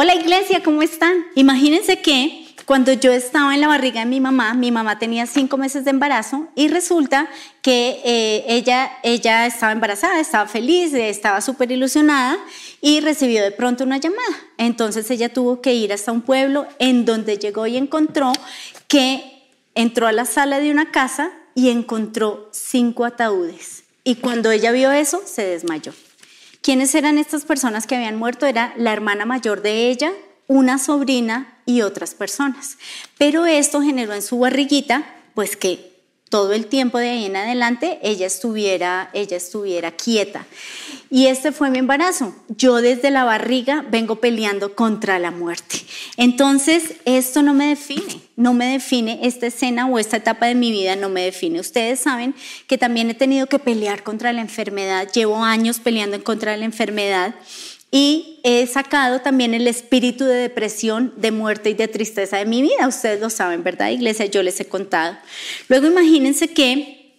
Hola iglesia, ¿cómo están? Imagínense que cuando yo estaba en la barriga de mi mamá, mi mamá tenía cinco meses de embarazo y resulta que eh, ella, ella estaba embarazada, estaba feliz, estaba súper ilusionada y recibió de pronto una llamada. Entonces ella tuvo que ir hasta un pueblo en donde llegó y encontró que entró a la sala de una casa y encontró cinco ataúdes. Y cuando ella vio eso, se desmayó. ¿Quiénes eran estas personas que habían muerto? Era la hermana mayor de ella, una sobrina y otras personas. Pero esto generó en su barriguita, pues que todo el tiempo de ahí en adelante ella estuviera, ella estuviera quieta. Y este fue mi embarazo. Yo desde la barriga vengo peleando contra la muerte. Entonces, esto no me define, no me define esta escena o esta etapa de mi vida, no me define. Ustedes saben que también he tenido que pelear contra la enfermedad, llevo años peleando contra la enfermedad y he sacado también el espíritu de depresión, de muerte y de tristeza de mi vida. Ustedes lo saben, ¿verdad, iglesia? Yo les he contado. Luego imagínense que,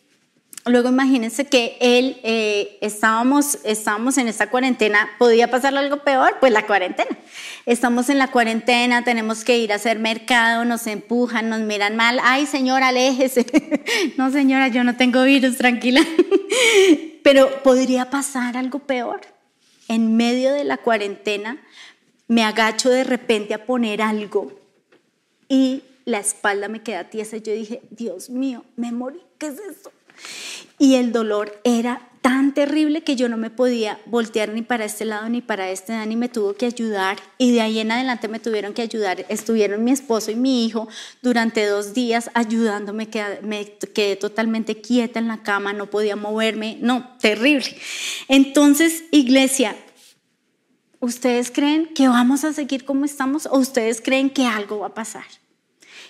luego imagínense que él, eh, estábamos, estábamos en esta cuarentena, ¿podía pasar algo peor? Pues la cuarentena. Estamos en la cuarentena, tenemos que ir a hacer mercado, nos empujan, nos miran mal. Ay, señora, aléjese. no, señora, yo no tengo virus, tranquila. Pero podría pasar algo peor en medio de la cuarentena, me agacho de repente a poner algo y la espalda me queda tiesa. Yo dije, Dios mío, me morí, ¿qué es esto? Y el dolor era tan terrible que yo no me podía voltear ni para este lado ni para este. Dani me tuvo que ayudar y de ahí en adelante me tuvieron que ayudar. Estuvieron mi esposo y mi hijo durante dos días ayudándome. Me quedé totalmente quieta en la cama, no podía moverme. No, terrible. Entonces, iglesia, ¿ustedes creen que vamos a seguir como estamos o ustedes creen que algo va a pasar?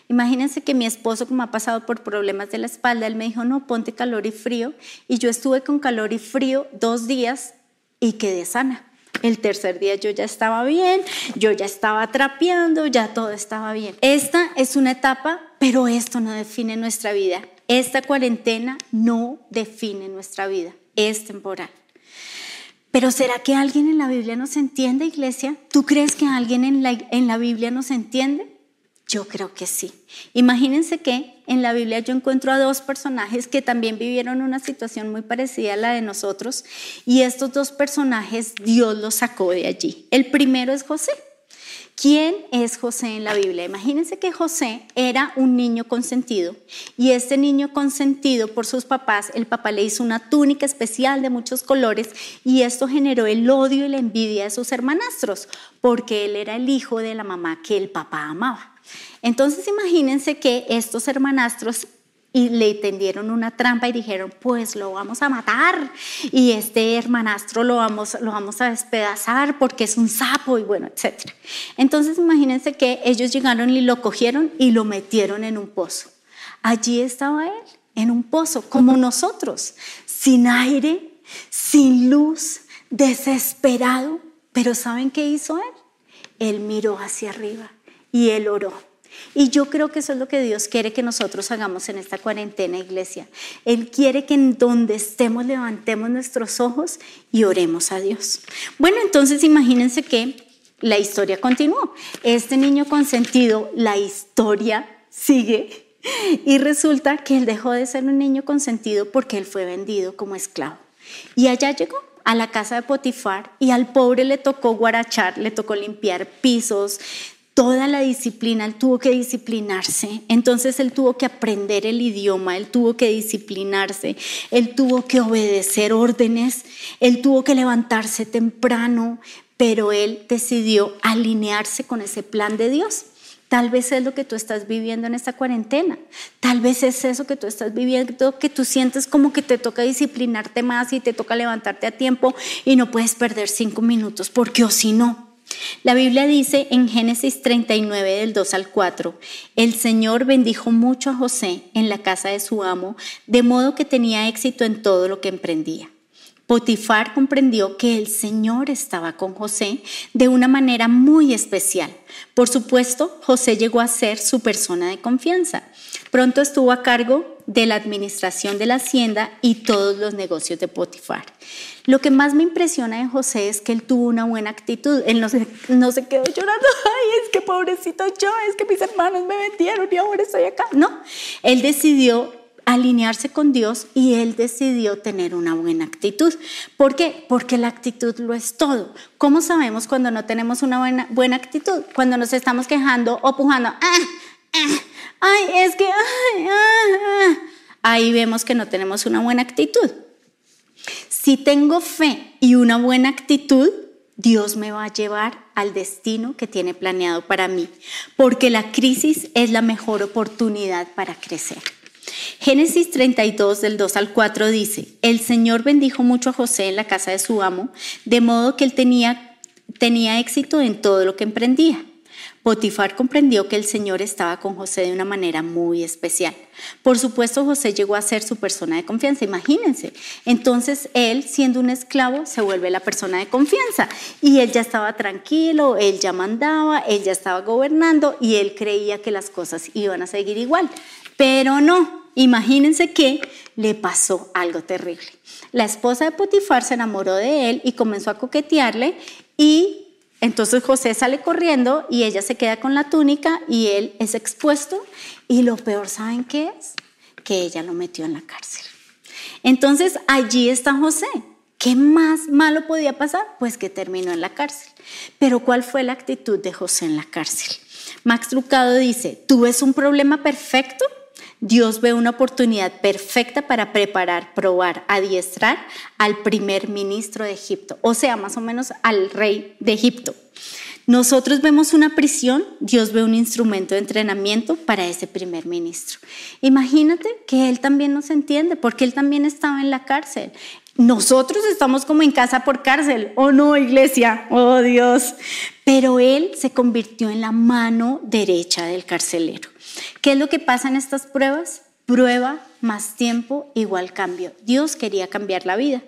Imagínense que mi esposo, como ha pasado por problemas de la espalda, él me dijo, no, ponte calor y frío. Y yo estuve con calor y frío dos días y quedé sana. El tercer día yo ya estaba bien, yo ya estaba trapeando, ya todo estaba bien. Esta es una etapa, pero esto no define nuestra vida. Esta cuarentena no define nuestra vida, es temporal. Pero ¿será que alguien en la Biblia nos entiende, iglesia? ¿Tú crees que alguien en la, en la Biblia nos entiende? Yo creo que sí. Imagínense que en la Biblia yo encuentro a dos personajes que también vivieron una situación muy parecida a la de nosotros y estos dos personajes Dios los sacó de allí. El primero es José. ¿Quién es José en la Biblia? Imagínense que José era un niño consentido y este niño consentido por sus papás, el papá le hizo una túnica especial de muchos colores y esto generó el odio y la envidia de sus hermanastros porque él era el hijo de la mamá que el papá amaba. Entonces imagínense que estos hermanastros le tendieron una trampa y dijeron, pues lo vamos a matar y este hermanastro lo vamos, lo vamos a despedazar porque es un sapo y bueno, etc. Entonces imagínense que ellos llegaron y lo cogieron y lo metieron en un pozo. Allí estaba él, en un pozo, como nosotros, sin aire, sin luz, desesperado. Pero ¿saben qué hizo él? Él miró hacia arriba y él oró. Y yo creo que eso es lo que Dios quiere que nosotros hagamos en esta cuarentena, iglesia. Él quiere que en donde estemos levantemos nuestros ojos y oremos a Dios. Bueno, entonces imagínense que la historia continuó. Este niño consentido, la historia sigue. Y resulta que él dejó de ser un niño consentido porque él fue vendido como esclavo. Y allá llegó a la casa de Potifar y al pobre le tocó guarachar, le tocó limpiar pisos, toda la disciplina, él tuvo que disciplinarse, entonces él tuvo que aprender el idioma, él tuvo que disciplinarse, él tuvo que obedecer órdenes, él tuvo que levantarse temprano, pero él decidió alinearse con ese plan de Dios. Tal vez es lo que tú estás viviendo en esta cuarentena. Tal vez es eso que tú estás viviendo, que tú sientes como que te toca disciplinarte más y te toca levantarte a tiempo y no puedes perder cinco minutos, porque o si no, la Biblia dice en Génesis 39 del 2 al 4, el Señor bendijo mucho a José en la casa de su amo, de modo que tenía éxito en todo lo que emprendía. Potifar comprendió que el Señor estaba con José de una manera muy especial. Por supuesto, José llegó a ser su persona de confianza. Pronto estuvo a cargo de la administración de la hacienda y todos los negocios de Potifar. Lo que más me impresiona de José es que él tuvo una buena actitud. Él no se, no se quedó llorando, ay, es que pobrecito yo, es que mis hermanos me vendieron y ahora estoy acá. No, él decidió alinearse con Dios y él decidió tener una buena actitud. ¿Por qué? Porque la actitud lo es todo. ¿Cómo sabemos cuando no tenemos una buena, buena actitud? Cuando nos estamos quejando o pujando, ah, ah, ay, es que, ay, ah, ahí vemos que no tenemos una buena actitud. Si tengo fe y una buena actitud, Dios me va a llevar al destino que tiene planeado para mí, porque la crisis es la mejor oportunidad para crecer. Génesis 32 del 2 al 4 dice, el Señor bendijo mucho a José en la casa de su amo, de modo que él tenía, tenía éxito en todo lo que emprendía. Potifar comprendió que el Señor estaba con José de una manera muy especial. Por supuesto, José llegó a ser su persona de confianza, imagínense. Entonces, él, siendo un esclavo, se vuelve la persona de confianza. Y él ya estaba tranquilo, él ya mandaba, él ya estaba gobernando y él creía que las cosas iban a seguir igual. Pero no, imagínense que le pasó algo terrible. La esposa de Potifar se enamoró de él y comenzó a coquetearle y entonces José sale corriendo y ella se queda con la túnica y él es expuesto y lo peor, ¿saben qué es? Que ella lo metió en la cárcel. Entonces allí está José. ¿Qué más malo podía pasar? Pues que terminó en la cárcel. Pero ¿cuál fue la actitud de José en la cárcel? Max Trucado dice, ¿tú ves un problema perfecto? Dios ve una oportunidad perfecta para preparar, probar, adiestrar al primer ministro de Egipto, o sea, más o menos al rey de Egipto. Nosotros vemos una prisión, Dios ve un instrumento de entrenamiento para ese primer ministro. Imagínate que Él también nos entiende, porque Él también estaba en la cárcel. Nosotros estamos como en casa por cárcel, ¿o no, iglesia? Oh Dios. Pero Él se convirtió en la mano derecha del carcelero. ¿Qué es lo que pasa en estas pruebas? Prueba más tiempo igual cambio. Dios quería cambiar la vida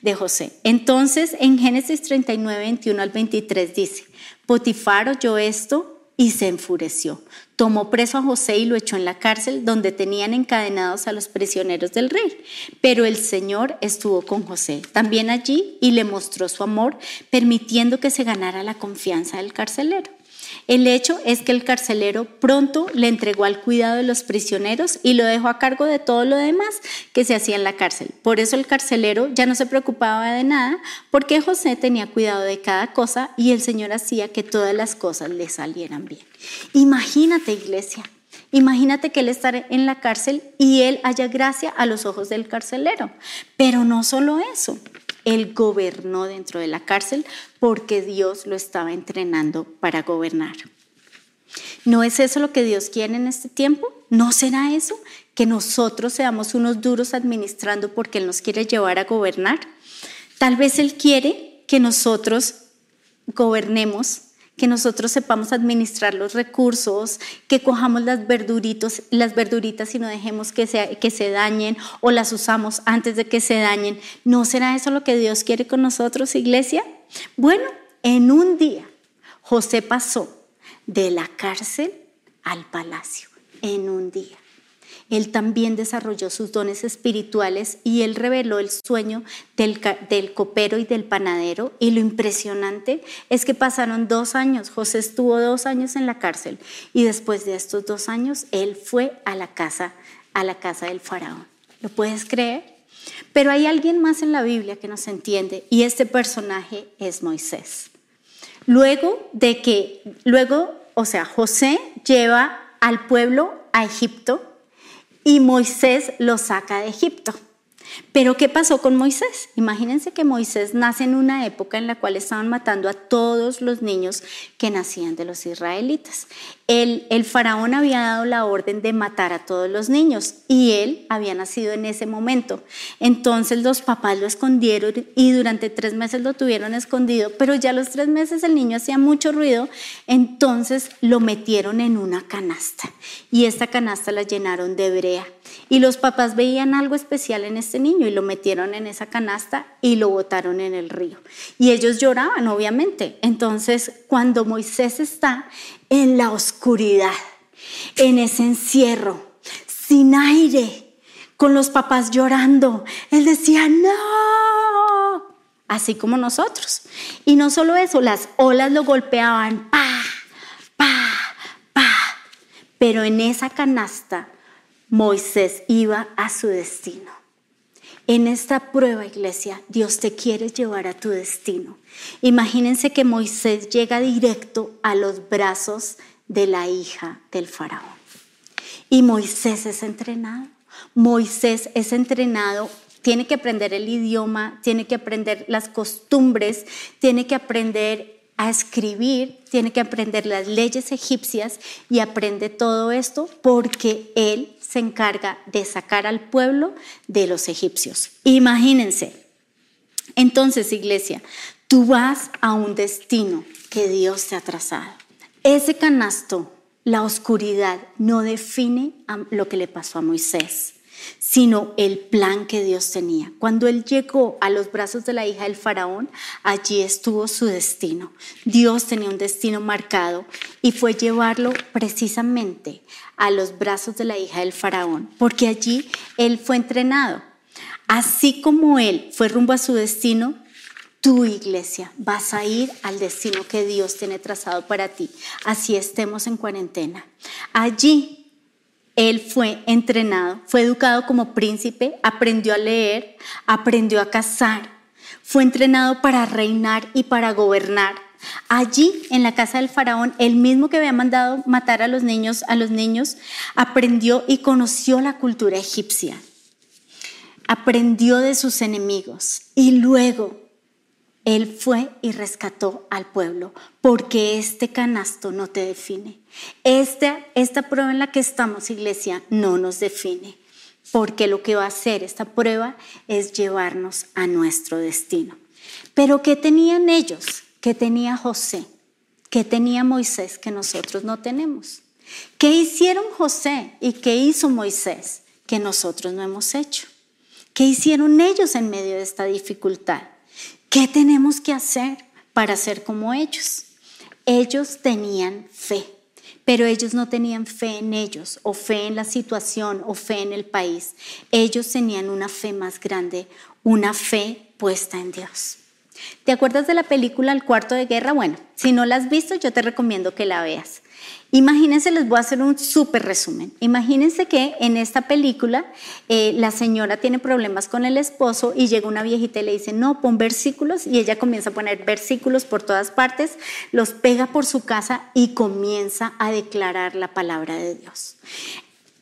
de José. Entonces, en Génesis 39, 21 al 23 dice, Potifar oyó esto y se enfureció. Tomó preso a José y lo echó en la cárcel donde tenían encadenados a los prisioneros del rey. Pero el Señor estuvo con José también allí y le mostró su amor, permitiendo que se ganara la confianza del carcelero. El hecho es que el carcelero pronto le entregó al cuidado de los prisioneros y lo dejó a cargo de todo lo demás que se hacía en la cárcel. Por eso el carcelero ya no se preocupaba de nada porque José tenía cuidado de cada cosa y el Señor hacía que todas las cosas le salieran bien. Imagínate, iglesia. Imagínate que él estar en la cárcel y él haya gracia a los ojos del carcelero. Pero no solo eso, él gobernó dentro de la cárcel porque Dios lo estaba entrenando para gobernar. ¿No es eso lo que Dios quiere en este tiempo? ¿No será eso? Que nosotros seamos unos duros administrando porque Él nos quiere llevar a gobernar. Tal vez Él quiere que nosotros gobernemos que nosotros sepamos administrar los recursos, que cojamos las, verduritos, las verduritas y no dejemos que se, que se dañen o las usamos antes de que se dañen. ¿No será eso lo que Dios quiere con nosotros, iglesia? Bueno, en un día José pasó de la cárcel al palacio, en un día. Él también desarrolló sus dones espirituales y él reveló el sueño del, del, copero y del panadero. Y lo impresionante es que pasaron dos años. José estuvo dos años en la cárcel y después de estos dos años él fue a la casa, a la casa del faraón. ¿Lo puedes creer? Pero hay alguien más en la Biblia que nos entiende y este personaje es Moisés. Luego de que, luego, o sea, José lleva al pueblo a Egipto y Moisés lo saca de Egipto. Pero ¿qué pasó con Moisés? Imagínense que Moisés nace en una época en la cual estaban matando a todos los niños que nacían de los israelitas. El, faraón había dado la orden de matar a todos los niños y él había nacido en ese momento. Entonces los papás lo escondieron y durante tres meses lo tuvieron escondido, pero ya los tres meses el niño hacía mucho ruido, entonces lo metieron en una canasta y esta canasta la llenaron de brea. Y los papás veían algo especial en este niño y lo metieron en esa canasta y lo botaron en el río. Y ellos lloraban, obviamente. Entonces, cuando Moisés está en la oscuridad, en ese encierro, sin aire, con los papás llorando. Él decía, no, así como nosotros. Y no solo eso, las olas lo golpeaban, pa, pa, pa. Pero en esa canasta Moisés iba a su destino. En esta prueba, iglesia, Dios te quiere llevar a tu destino. Imagínense que Moisés llega directo a los brazos de la hija del faraón. Y Moisés es entrenado. Moisés es entrenado tiene que aprender el idioma, tiene que aprender las costumbres, tiene que aprender a escribir, tiene que aprender las leyes egipcias y aprende todo esto porque él se encarga de sacar al pueblo de los egipcios. Imagínense. Entonces, iglesia, tú vas a un destino que Dios te ha trazado. Ese canasto, la oscuridad, no define lo que le pasó a Moisés sino el plan que Dios tenía. Cuando él llegó a los brazos de la hija del faraón, allí estuvo su destino. Dios tenía un destino marcado y fue llevarlo precisamente a los brazos de la hija del faraón, porque allí él fue entrenado. Así como él fue rumbo a su destino, tu iglesia vas a ir al destino que Dios tiene trazado para ti. Así estemos en cuarentena. Allí él fue entrenado, fue educado como príncipe, aprendió a leer, aprendió a cazar, fue entrenado para reinar y para gobernar. Allí, en la casa del faraón, el mismo que había mandado matar a los niños, a los niños, aprendió y conoció la cultura egipcia. Aprendió de sus enemigos y luego él fue y rescató al pueblo, porque este canasto no te define. Esta, esta prueba en la que estamos, iglesia, no nos define, porque lo que va a hacer esta prueba es llevarnos a nuestro destino. Pero ¿qué tenían ellos? ¿Qué tenía José? ¿Qué tenía Moisés que nosotros no tenemos? ¿Qué hicieron José y qué hizo Moisés que nosotros no hemos hecho? ¿Qué hicieron ellos en medio de esta dificultad? ¿Qué tenemos que hacer para ser como ellos? Ellos tenían fe, pero ellos no tenían fe en ellos o fe en la situación o fe en el país. Ellos tenían una fe más grande, una fe puesta en Dios. ¿Te acuerdas de la película El cuarto de guerra? Bueno, si no la has visto, yo te recomiendo que la veas. Imagínense, les voy a hacer un súper resumen. Imagínense que en esta película eh, la señora tiene problemas con el esposo y llega una viejita y le dice, no, pon versículos y ella comienza a poner versículos por todas partes, los pega por su casa y comienza a declarar la palabra de Dios.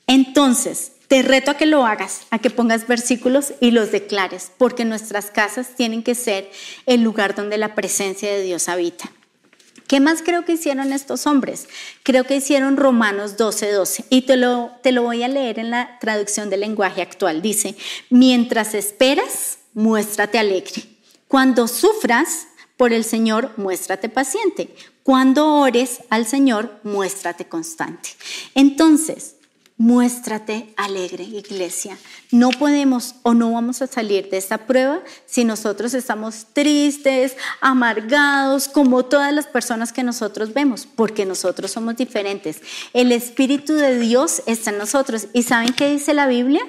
Entonces, te reto a que lo hagas, a que pongas versículos y los declares, porque nuestras casas tienen que ser el lugar donde la presencia de Dios habita. ¿Qué más creo que hicieron estos hombres? Creo que hicieron Romanos 12, 12. Y te lo, te lo voy a leer en la traducción del lenguaje actual. Dice, mientras esperas, muéstrate alegre. Cuando sufras por el Señor, muéstrate paciente. Cuando ores al Señor, muéstrate constante. Entonces, Muéstrate alegre, iglesia. No podemos o no vamos a salir de esta prueba si nosotros estamos tristes, amargados, como todas las personas que nosotros vemos, porque nosotros somos diferentes. El Espíritu de Dios está en nosotros. ¿Y saben qué dice la Biblia?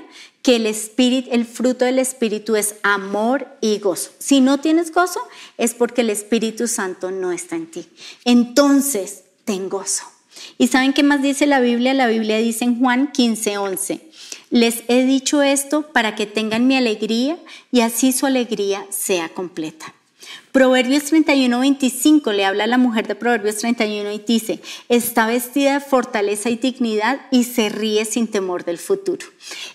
Que el, espíritu, el fruto del Espíritu es amor y gozo. Si no tienes gozo, es porque el Espíritu Santo no está en ti. Entonces, ten gozo. ¿Y saben qué más dice la Biblia? La Biblia dice en Juan 15, 11. Les he dicho esto para que tengan mi alegría y así su alegría sea completa. Proverbios 31, 25 le habla a la mujer de Proverbios 31 y dice, está vestida de fortaleza y dignidad y se ríe sin temor del futuro.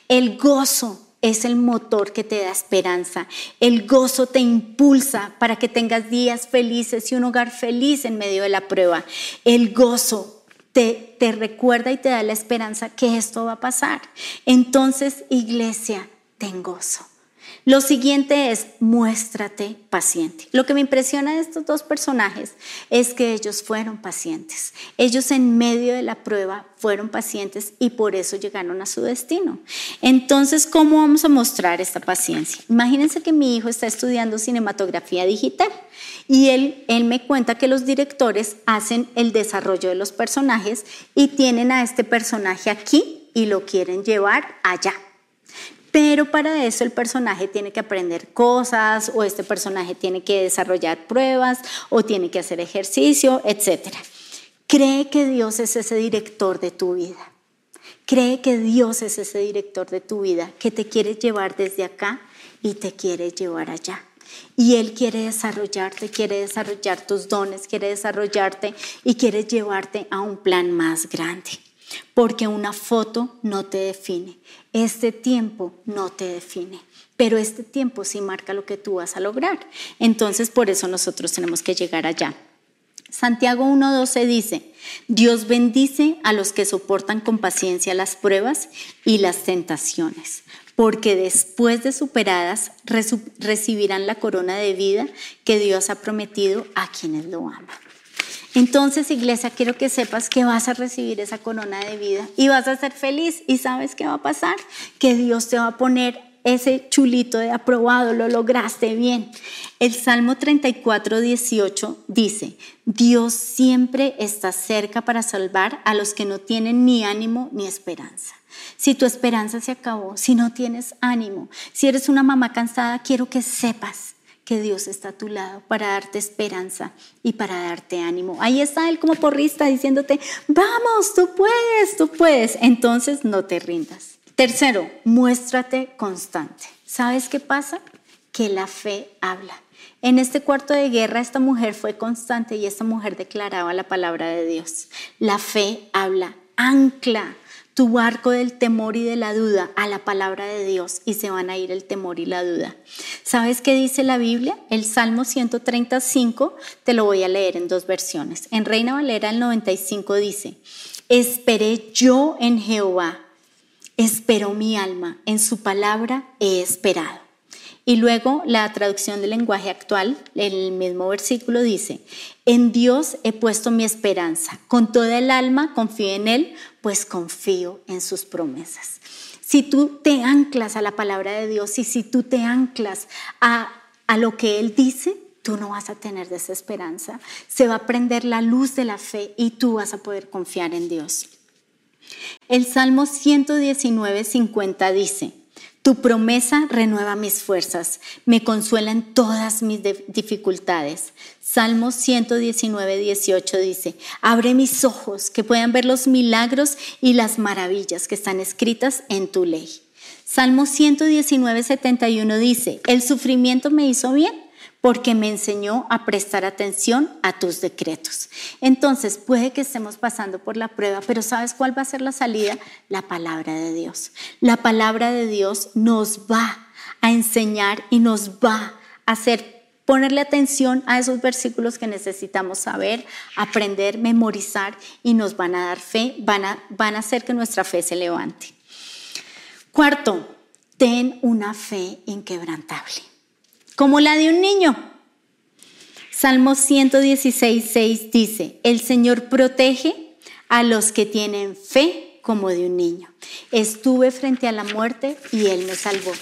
El gozo es el motor que te da esperanza. El gozo te impulsa para que tengas días felices y un hogar feliz en medio de la prueba. El gozo te, recuerda y te da la esperanza que esto va a pasar. Entonces, iglesia, ten gozo. Lo siguiente es muéstrate paciente. Lo que me impresiona de estos dos personajes es que ellos fueron pacientes. Ellos en medio de la prueba fueron pacientes y por eso llegaron a su destino. Entonces, ¿cómo vamos a mostrar esta paciencia? Imagínense que mi hijo está estudiando cinematografía digital y él, él me cuenta que los directores hacen el desarrollo de los personajes y tienen a este personaje aquí y lo quieren llevar allá. Pero para eso el personaje tiene que aprender cosas o este personaje tiene que desarrollar pruebas o tiene que hacer ejercicio, etc. Cree que Dios es ese director de tu vida. Cree que Dios es ese director de tu vida que te quiere llevar desde acá y te quiere llevar allá. Y Él quiere desarrollarte, quiere desarrollar tus dones, quiere desarrollarte y quiere llevarte a un plan más grande. Porque una foto no te define, este tiempo no te define, pero este tiempo sí marca lo que tú vas a lograr. Entonces por eso nosotros tenemos que llegar allá. Santiago 1.12 dice, Dios bendice a los que soportan con paciencia las pruebas y las tentaciones, porque después de superadas recibirán la corona de vida que Dios ha prometido a quienes lo aman. Entonces, iglesia, quiero que sepas que vas a recibir esa corona de vida y vas a ser feliz. ¿Y sabes qué va a pasar? Que Dios te va a poner ese chulito de aprobado, lo lograste bien. El Salmo 34, 18 dice, Dios siempre está cerca para salvar a los que no tienen ni ánimo ni esperanza. Si tu esperanza se acabó, si no tienes ánimo, si eres una mamá cansada, quiero que sepas que Dios está a tu lado para darte esperanza y para darte ánimo. Ahí está Él como porrista diciéndote, vamos, tú puedes, tú puedes. Entonces no te rindas. Tercero, muéstrate constante. ¿Sabes qué pasa? Que la fe habla. En este cuarto de guerra esta mujer fue constante y esta mujer declaraba la palabra de Dios. La fe habla, ancla tu barco del temor y de la duda a la palabra de Dios y se van a ir el temor y la duda. ¿Sabes qué dice la Biblia? El Salmo 135, te lo voy a leer en dos versiones. En Reina Valera el 95 dice, esperé yo en Jehová, esperó mi alma, en su palabra he esperado. Y luego la traducción del lenguaje actual, el mismo versículo dice, en Dios he puesto mi esperanza, con toda el alma confío en Él, pues confío en sus promesas. Si tú te anclas a la palabra de Dios y si tú te anclas a, a lo que Él dice, tú no vas a tener desesperanza. Se va a prender la luz de la fe y tú vas a poder confiar en Dios. El Salmo 119, 50 dice, tu promesa renueva mis fuerzas, me consuela en todas mis dificultades. Salmo 119, 18 dice, abre mis ojos que puedan ver los milagros y las maravillas que están escritas en tu ley. Salmo 119, 71 dice, el sufrimiento me hizo bien porque me enseñó a prestar atención a tus decretos. Entonces, puede que estemos pasando por la prueba, pero ¿sabes cuál va a ser la salida? La palabra de Dios. La palabra de Dios nos va a enseñar y nos va a hacer ponerle atención a esos versículos que necesitamos saber, aprender, memorizar y nos van a dar fe, van a, van a hacer que nuestra fe se levante. Cuarto, ten una fe inquebrantable como la de un niño. Salmo 116, 6 dice, el Señor protege a los que tienen fe como de un niño. Estuve frente a la muerte y Él me salvó.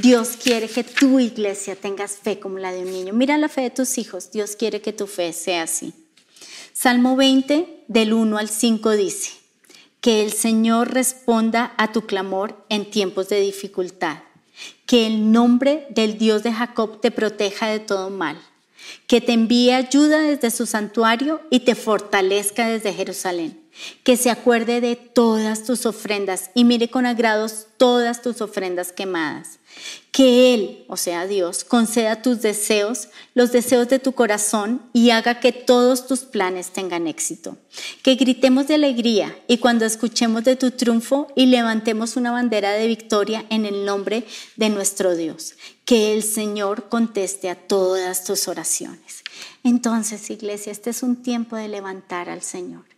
Dios quiere que tu iglesia tengas fe como la de un niño. Mira la fe de tus hijos. Dios quiere que tu fe sea así. Salmo 20, del 1 al 5 dice, que el Señor responda a tu clamor en tiempos de dificultad que el nombre del Dios de Jacob te proteja de todo mal, que te envíe ayuda desde su santuario y te fortalezca desde Jerusalén, que se acuerde de todas tus ofrendas y mire con agrados todas tus ofrendas quemadas, que Él, o sea Dios, conceda tus deseos, los deseos de tu corazón y haga que todos tus planes tengan éxito. Que gritemos de alegría y cuando escuchemos de tu triunfo y levantemos una bandera de victoria en el nombre de nuestro Dios. Que el Señor conteste a todas tus oraciones. Entonces, iglesia, este es un tiempo de levantar al Señor.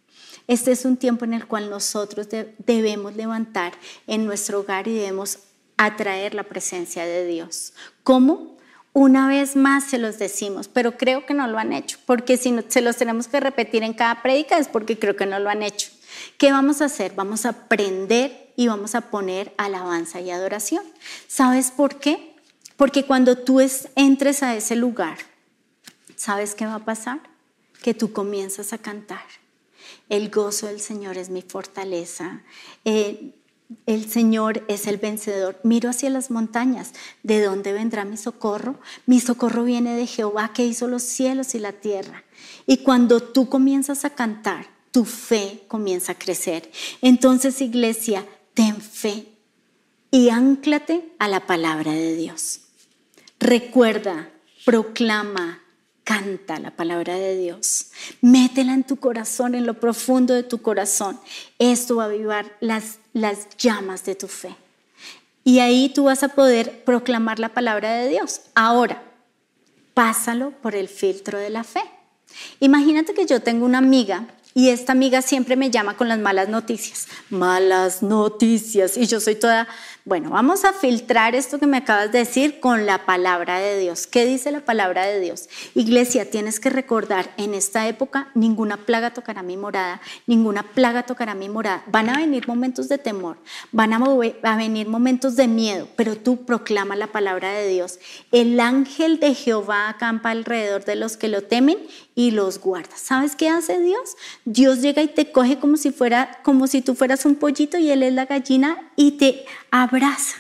Este es un tiempo en el cual nosotros debemos levantar en nuestro hogar y debemos atraer la presencia de Dios. ¿Cómo? Una vez más se los decimos, pero creo que no lo han hecho, porque si se los tenemos que repetir en cada prédica es porque creo que no lo han hecho. ¿Qué vamos a hacer? Vamos a aprender y vamos a poner alabanza y adoración. ¿Sabes por qué? Porque cuando tú entres a ese lugar, ¿sabes qué va a pasar? Que tú comienzas a cantar. El gozo del Señor es mi fortaleza. Eh, El Señor es el vencedor. Miro hacia las montañas. ¿De dónde vendrá mi socorro? Mi socorro viene de Jehová que hizo los cielos y la tierra. Y cuando tú comienzas a cantar, tu fe comienza a crecer. Entonces, iglesia, ten fe y anclate a la palabra de Dios. Recuerda, proclama, canta la palabra de Dios. Métela en tu corazón, en lo profundo de tu corazón. Esto va a avivar las, las llamas de tu fe. Y ahí tú vas a poder proclamar la palabra de Dios. Ahora, pásalo por el filtro de la fe. Imagínate que yo tengo una amiga y esta amiga siempre me llama con las malas noticias. Malas noticias. Y yo soy toda bueno, vamos a filtrar esto que me acabas de decir con la palabra de Dios. ¿Qué dice la palabra de Dios? Iglesia, tienes que recordar, en esta época ninguna plaga tocará mi morada, ninguna plaga tocará mi morada. Van a venir momentos de temor, van a, venir momentos de miedo, pero tú proclama la palabra de Dios. El ángel de Jehová acampa alrededor de los que lo temen y los guarda. ¿Sabes qué hace Dios? Dios llega y te coge como si fuera como si tú fueras un pollito y él es la gallina y te abraza.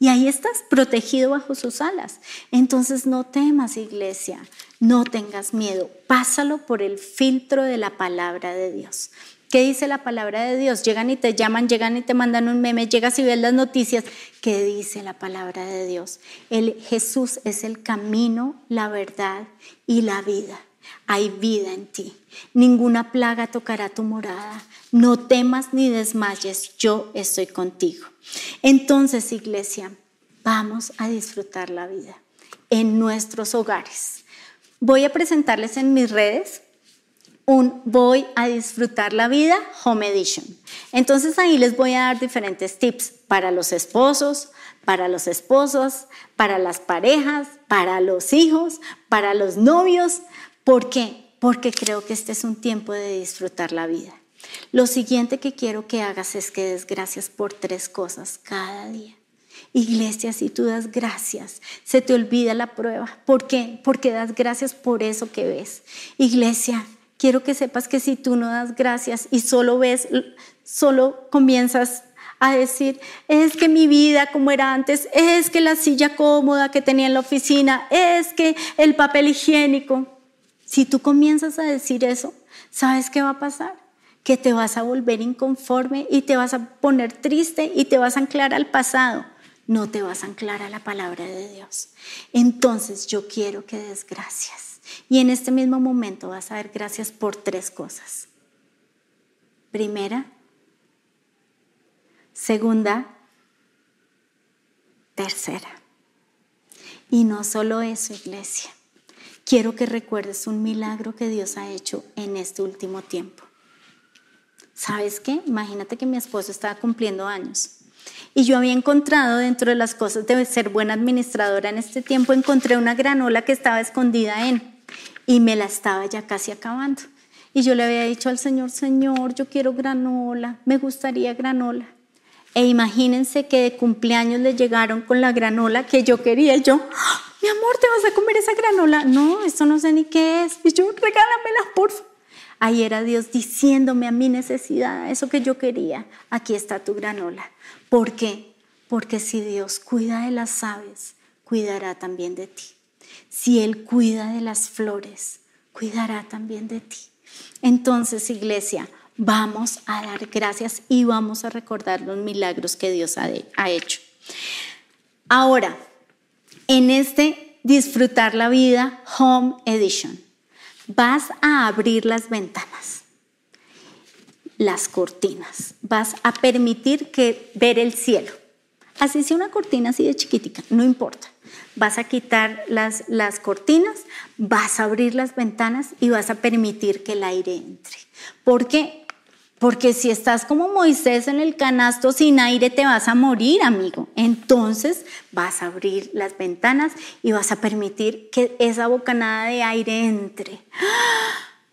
Y ahí estás protegido bajo sus alas. Entonces no temas, iglesia, no tengas miedo. Pásalo por el filtro de la palabra de Dios. ¿Qué dice la palabra de Dios? Llegan y te llaman, llegan y te mandan un meme, llegas y ves las noticias. ¿Qué dice la palabra de Dios? El Jesús es el camino, la verdad y la vida hay vida en ti. Ninguna plaga tocará tu morada. No temas ni desmayes, yo estoy contigo. Entonces, iglesia, vamos a disfrutar la vida en nuestros hogares. Voy a presentarles en mis redes un Voy a disfrutar la vida Home Edition. Entonces ahí les voy a dar diferentes tips para los esposos, para los esposos, para las parejas, para los hijos, para los novios, ¿Por qué? Porque creo que este es un tiempo de disfrutar la vida. Lo siguiente que quiero que hagas es que des gracias por tres cosas cada día. Iglesia, si tú das gracias, se te olvida la prueba. ¿Por qué? Porque das gracias por eso que ves. Iglesia, quiero que sepas que si tú no das gracias y solo ves, solo comienzas a decir, es que mi vida como era antes, es que la silla cómoda que tenía en la oficina, es que el papel higiénico, si tú comienzas a decir eso, ¿sabes qué va a pasar? Que te vas a volver inconforme y te vas a poner triste y te vas a anclar al pasado. No te vas a anclar a la palabra de Dios. Entonces yo quiero que des gracias. Y en este mismo momento vas a dar gracias por tres cosas. Primera, segunda, tercera. Y no solo eso, iglesia quiero que recuerdes un milagro que Dios ha hecho en este último tiempo. ¿Sabes qué? Imagínate que mi esposo estaba cumpliendo años y yo había encontrado dentro de las cosas de ser buena administradora en este tiempo, encontré una granola que estaba escondida en y me la estaba ya casi acabando. Y yo le había dicho al Señor, Señor, yo quiero granola, me gustaría granola. E imagínense que de cumpleaños le llegaron con la granola que yo quería. Y yo, mi amor, ¿te vas a comer esa granola? No, esto no sé ni qué es. Y yo, regálamela, por favor. Ahí era Dios diciéndome a mi necesidad, eso que yo quería, aquí está tu granola. ¿Por qué? Porque si Dios cuida de las aves, cuidará también de ti. Si Él cuida de las flores, cuidará también de ti. Entonces, iglesia, vamos a dar gracias y vamos a recordar los milagros que Dios ha, ha hecho. Ahora, en este Disfrutar la Vida Home Edition. Vas a abrir las ventanas, las cortinas, vas a permitir que ver el cielo. Así sea una cortina así de chiquitica, no importa. Vas a quitar las, las cortinas, vas a abrir las ventanas y vas a permitir que el aire entre. Porque porque si estás como Moisés en el canasto sin aire, te vas a morir, amigo. Entonces vas a abrir las ventanas y vas a permitir que esa bocanada de aire entre.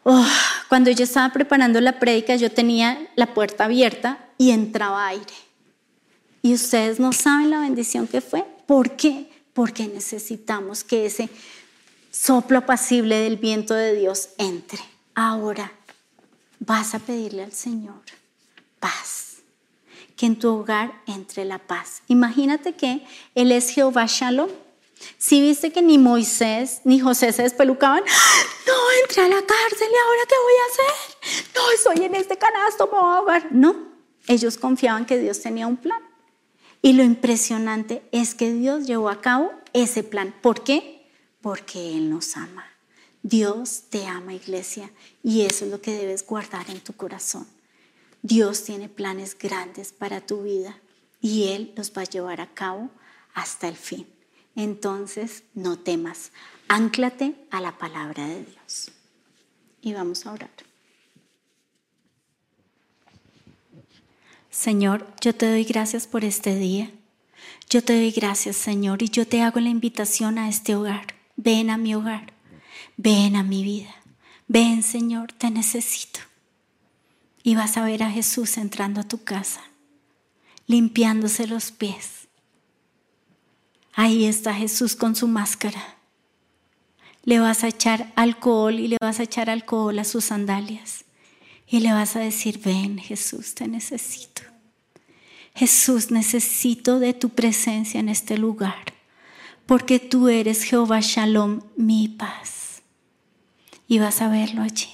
Oh, cuando yo estaba preparando la prédica, yo tenía la puerta abierta y entraba aire. Y ustedes no saben la bendición que fue. ¿Por qué? Porque necesitamos que ese soplo apacible del viento de Dios entre. Ahora vas a pedirle al Señor paz. que en tu hogar entre la paz. Imagínate que Él es Jehová Shalom. Si viste que ni Moisés ni José se despelucaban, no, entré a la cárcel y ahora qué voy a hacer. No, estoy en este canasto, me voy a ahogar. No, ellos confiaban que Dios tenía un plan. Y lo impresionante es que Dios llevó a cabo ese plan. ¿Por qué? Porque Él nos ama. Dios te ama, iglesia, y eso es lo que debes guardar en tu corazón. Dios tiene planes grandes para tu vida y Él los va a llevar a cabo hasta el fin. Entonces, no temas, ánclate a la palabra de Dios. Y vamos a orar. Señor, yo te doy gracias por este día. Yo te doy gracias, Señor, y yo te hago la invitación a este hogar. Ven a mi hogar, ven a mi vida. Ven, Señor, te necesito. Y vas a ver a Jesús entrando a tu casa, limpiándose los pies. Ahí está Jesús con su máscara. Le vas a echar alcohol y le vas a echar alcohol a sus sandalias. Y le vas a decir, ven Jesús, te necesito. Jesús, necesito de tu presencia en este lugar, porque tú eres Jehová Shalom, mi paz. Y vas a verlo allí,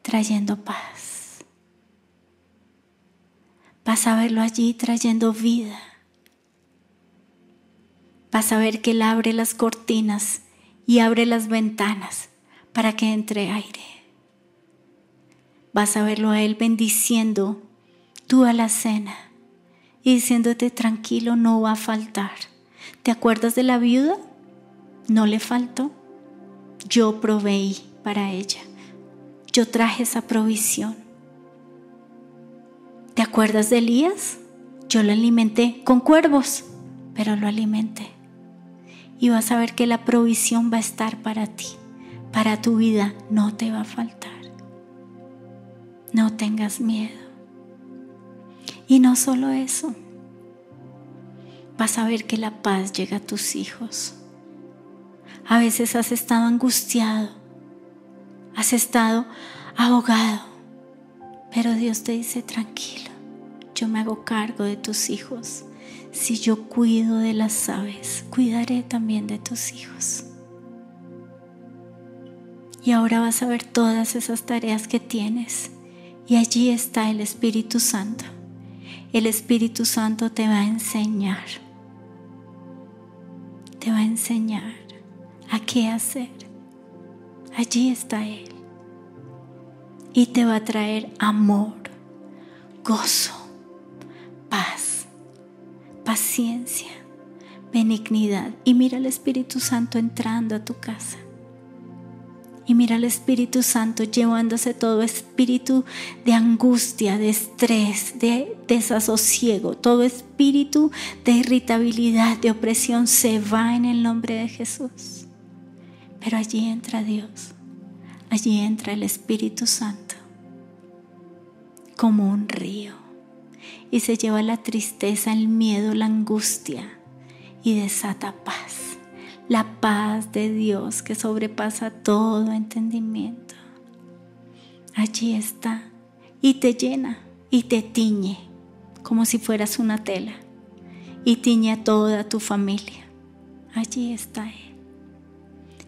trayendo paz. Vas a verlo allí trayendo vida. Vas a ver que Él abre las cortinas y abre las ventanas para que entre aire. Vas a verlo a Él bendiciendo tú a la cena y diciéndote tranquilo, no va a faltar. ¿Te acuerdas de la viuda? No le faltó. Yo proveí para ella. Yo traje esa provisión. ¿Te acuerdas de Elías? Yo lo alimenté con cuervos, pero lo alimenté. Y vas a ver que la provisión va a estar para ti, para tu vida, no te va a faltar. No tengas miedo. Y no solo eso, vas a ver que la paz llega a tus hijos. A veces has estado angustiado, has estado ahogado, pero Dios te dice, tranquilo, yo me hago cargo de tus hijos. Si yo cuido de las aves, cuidaré también de tus hijos. Y ahora vas a ver todas esas tareas que tienes. Y allí está el Espíritu Santo el Espíritu Santo te va a enseñar. Te va a enseñar a qué hacer. Allí está Él. Y te va a traer amor, gozo, paz, paciencia, benignidad. Y mira al Espíritu Santo entrando a tu casa. Y mira al Espíritu Santo llevándose todo espíritu de angustia, de estrés, de desasosiego, todo espíritu de irritabilidad, de opresión se va en el nombre de Jesús. Pero allí entra Dios, allí entra el Espíritu Santo. Como un río. Y se lleva la tristeza, el miedo, la angustia. Y desata paz. La paz de Dios que sobrepasa todo entendimiento. Allí está. Y te llena. Y te tiñe. Como si fueras una tela. Y tiñe a toda tu familia. Allí está Él.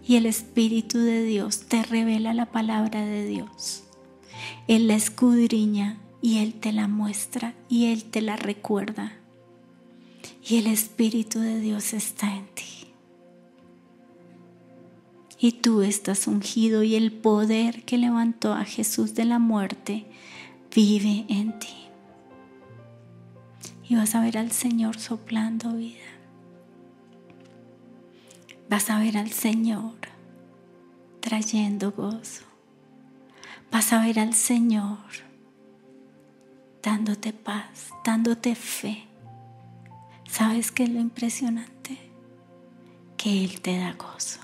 Y el Espíritu de Dios te revela la palabra de Dios. Él la escudriña y Él te la muestra y Él te la recuerda. Y el Espíritu de Dios está en ti y tú estás ungido y el poder que levantó a Jesús de la muerte vive en ti. Y vas a ver al Señor soplando vida. Vas a ver al Señor trayendo gozo. Vas a ver al Señor dándote paz, dándote fe. ¿Sabes qué es lo impresionante? Que Él te da gozo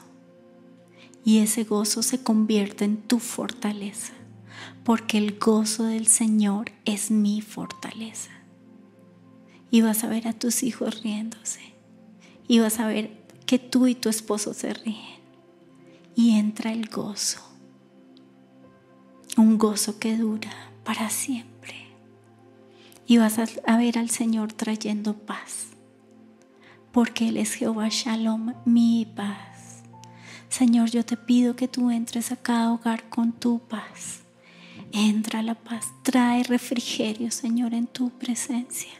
y ese gozo se convierte en tu fortaleza, porque el gozo del Señor es mi fortaleza. Y vas a ver a tus hijos riéndose, y vas a ver que tú y tu esposo se ríen, y entra el gozo, un gozo que dura para siempre. y vas a ver al Señor trayendo paz, porque Él es Jehová Shalom, mi paz. Señor, yo te pido que tú entres a cada hogar con tu paz. Entra la paz, trae refrigerio, Señor, en tu presencia.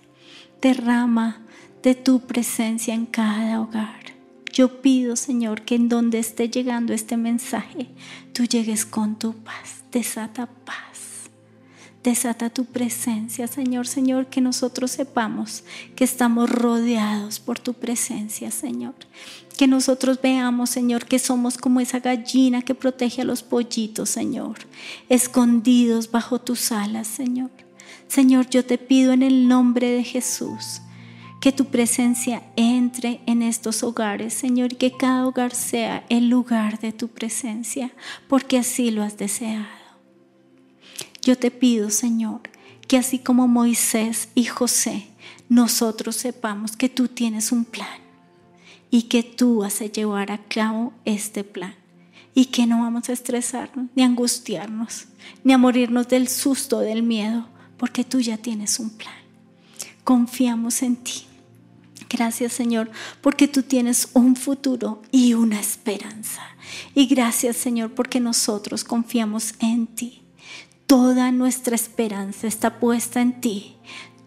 Derrama de tu presencia en cada hogar. Yo pido, Señor, que en donde esté llegando este mensaje, tú llegues con tu paz. Desata paz. Desata tu presencia, Señor. Señor, que nosotros sepamos que estamos rodeados por tu presencia, Señor. Que nosotros veamos, Señor, que somos como esa gallina que protege a los pollitos, Señor. Escondidos bajo tus alas, Señor. Señor, yo te pido en el nombre de Jesús que tu presencia entre en estos hogares, Señor, y que cada hogar sea el lugar de tu presencia, porque así lo has deseado. Yo te pido, Señor, que así como Moisés y José, nosotros sepamos que tú tienes un plan y que tú vas a llevar a cabo este plan y que no vamos a estresarnos, ni a angustiarnos, ni a morirnos del susto, del miedo, porque tú ya tienes un plan. Confiamos en ti. Gracias Señor, porque tú tienes un futuro y una esperanza. Y gracias Señor, porque nosotros confiamos en ti. Toda nuestra esperanza está puesta en ti.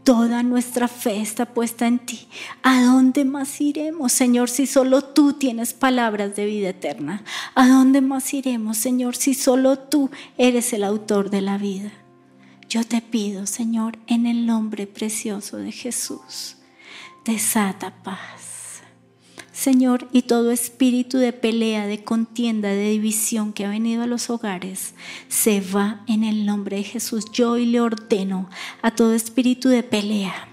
Toda nuestra fe está puesta en ti. ¿A dónde más iremos, Señor, si solo tú tienes palabras de vida eterna? ¿A dónde más iremos, Señor, si solo tú eres el autor de la vida? Yo te pido, Señor, en el nombre precioso de Jesús desata paz. Señor, y todo espíritu de pelea, de contienda, de división que ha venido a los hogares, se va en el nombre de Jesús. Yo hoy le ordeno a todo espíritu de pelea,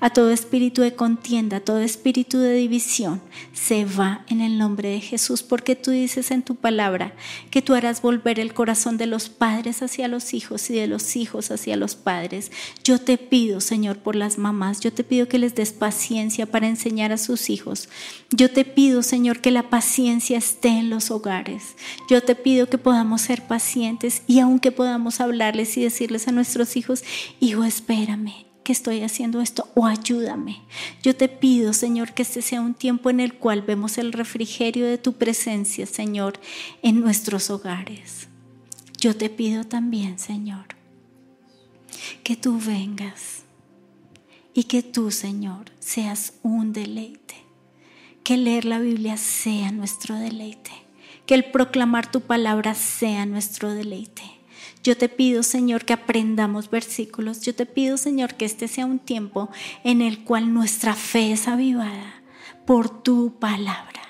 a todo espíritu de contienda, a todo espíritu de división, se va en el nombre de Jesús, porque tú dices en tu palabra que tú harás volver el corazón de los padres hacia los hijos y de los hijos hacia los padres. Yo te pido, Señor, por las mamás, yo te pido que les des paciencia para enseñar a sus hijos. Yo te pido, Señor, que la paciencia esté en los hogares. Yo te pido que podamos ser pacientes y aunque podamos hablarles y decirles a nuestros hijos, hijo, espérame, estoy haciendo esto o ayúdame. Yo te pido, Señor, que este sea un tiempo en el cual vemos el refrigerio de tu presencia, Señor, en nuestros hogares. Yo te pido también, Señor, que tú vengas y que tú, Señor, seas un deleite. Que leer la Biblia sea nuestro deleite. Que el proclamar tu palabra sea nuestro deleite yo te pido, Señor, que aprendamos versículos. Yo te pido, Señor, que este sea un tiempo en el cual nuestra fe es avivada por tu palabra.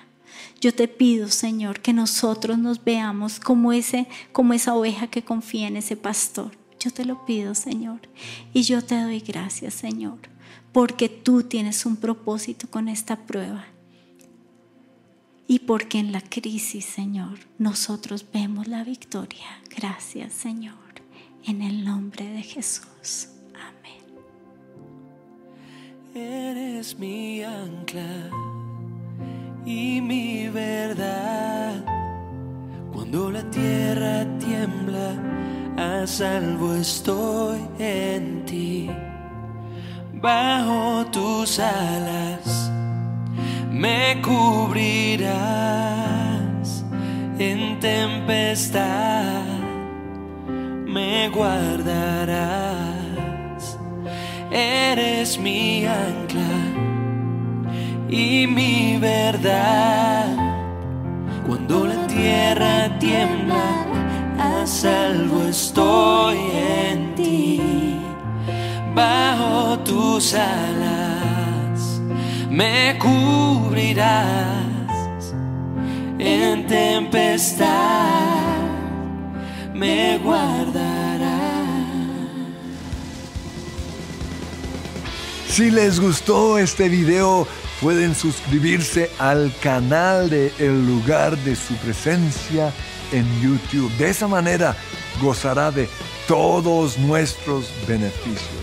Yo te pido, Señor, que nosotros nos veamos como ese como esa oveja que confía en ese pastor. Yo te lo pido, Señor, y yo te doy gracias, Señor, porque tú tienes un propósito con esta prueba y porque en la crisis, Señor, nosotros vemos la victoria. Gracias, Señor, en el nombre de Jesús. Amén. Eres mi ancla y mi verdad. Cuando la tierra tiembla, a salvo estoy en ti. Bajo tus alas me cubrirás en tempestad, me guardarás, eres mi ancla y mi verdad. Cuando la tierra tiembla, a salvo estoy en ti, bajo tus alas me cubrirás en tempestad, me guardarás. Si les gustó este video, pueden suscribirse al canal de El lugar de su presencia en YouTube. De esa manera gozará de todos nuestros beneficios.